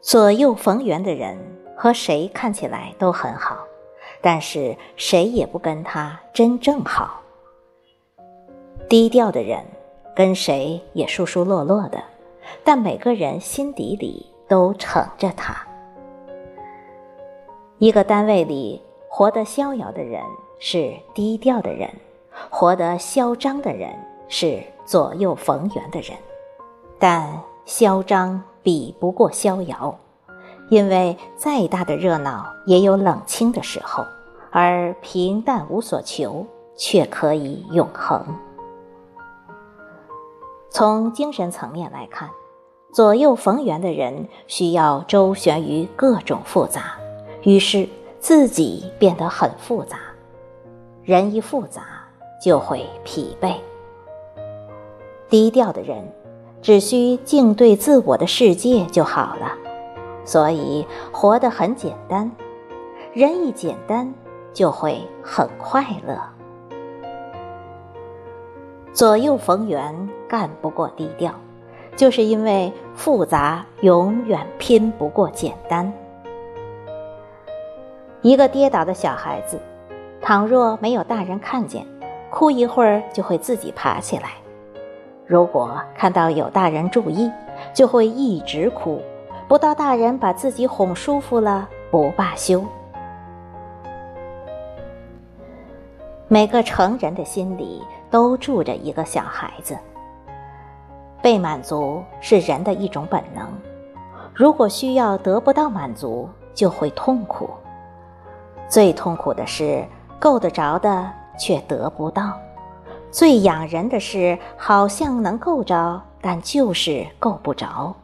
左右逢源的人和谁看起来都很好，但是谁也不跟他真正好。低调的人跟谁也疏疏落落的，但每个人心底里都宠着他。一个单位里活得逍遥的人是低调的人，活得嚣张的人是左右逢源的人，但嚣张。比不过逍遥，因为再大的热闹也有冷清的时候，而平淡无所求却可以永恒。从精神层面来看，左右逢源的人需要周旋于各种复杂，于是自己变得很复杂。人一复杂，就会疲惫。低调的人。只需静对自我的世界就好了，所以活得很简单。人一简单，就会很快乐。左右逢源干不过低调，就是因为复杂永远拼不过简单。一个跌倒的小孩子，倘若没有大人看见，哭一会儿就会自己爬起来。如果看到有大人注意，就会一直哭，不到大人把自己哄舒服了不罢休。每个成人的心里都住着一个小孩子。被满足是人的一种本能，如果需要得不到满足，就会痛苦。最痛苦的是够得着的却得不到。最养人的是，好像能够着，但就是够不着。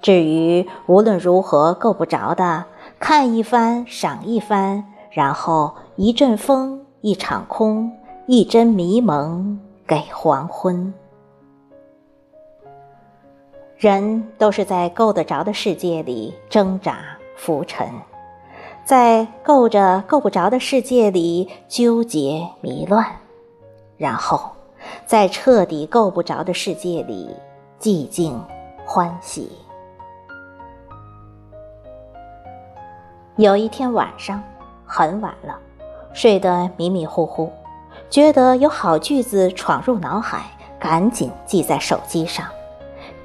至于无论如何够不着的，看一番，赏一番，然后一阵风，一场空，一针迷蒙给黄昏。人都是在够得着的世界里挣扎浮沉，在够着够不着的世界里纠结迷乱。然后，在彻底够不着的世界里，寂静欢喜。有一天晚上，很晚了，睡得迷迷糊糊，觉得有好句子闯入脑海，赶紧记在手机上。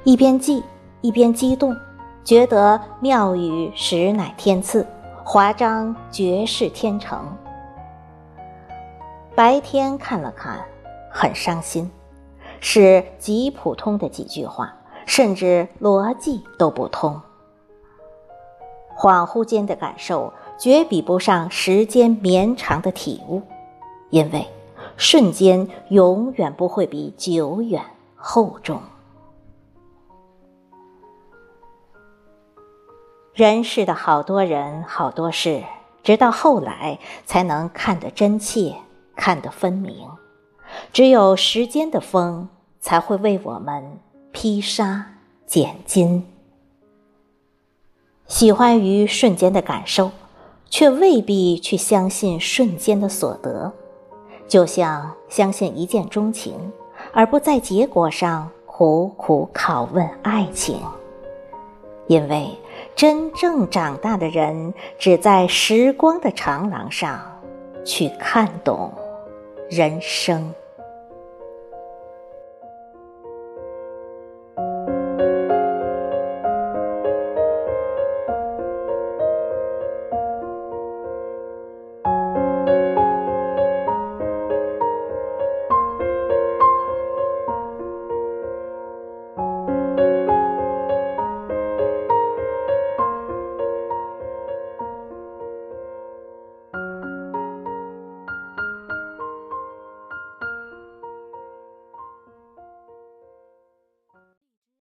一边记一边激动，觉得妙语实乃天赐，华章绝世天成。白天看了看，很伤心，是极普通的几句话，甚至逻辑都不通。恍惚间的感受，绝比不上时间绵长的体悟，因为瞬间永远不会比久远厚重。人世的好多人，好多事，直到后来才能看得真切。看得分明，只有时间的风才会为我们披沙剪金。喜欢于瞬间的感受，却未必去相信瞬间的所得。就像相信一见钟情，而不在结果上苦苦拷问爱情。因为真正长大的人，只在时光的长廊上去看懂。人生。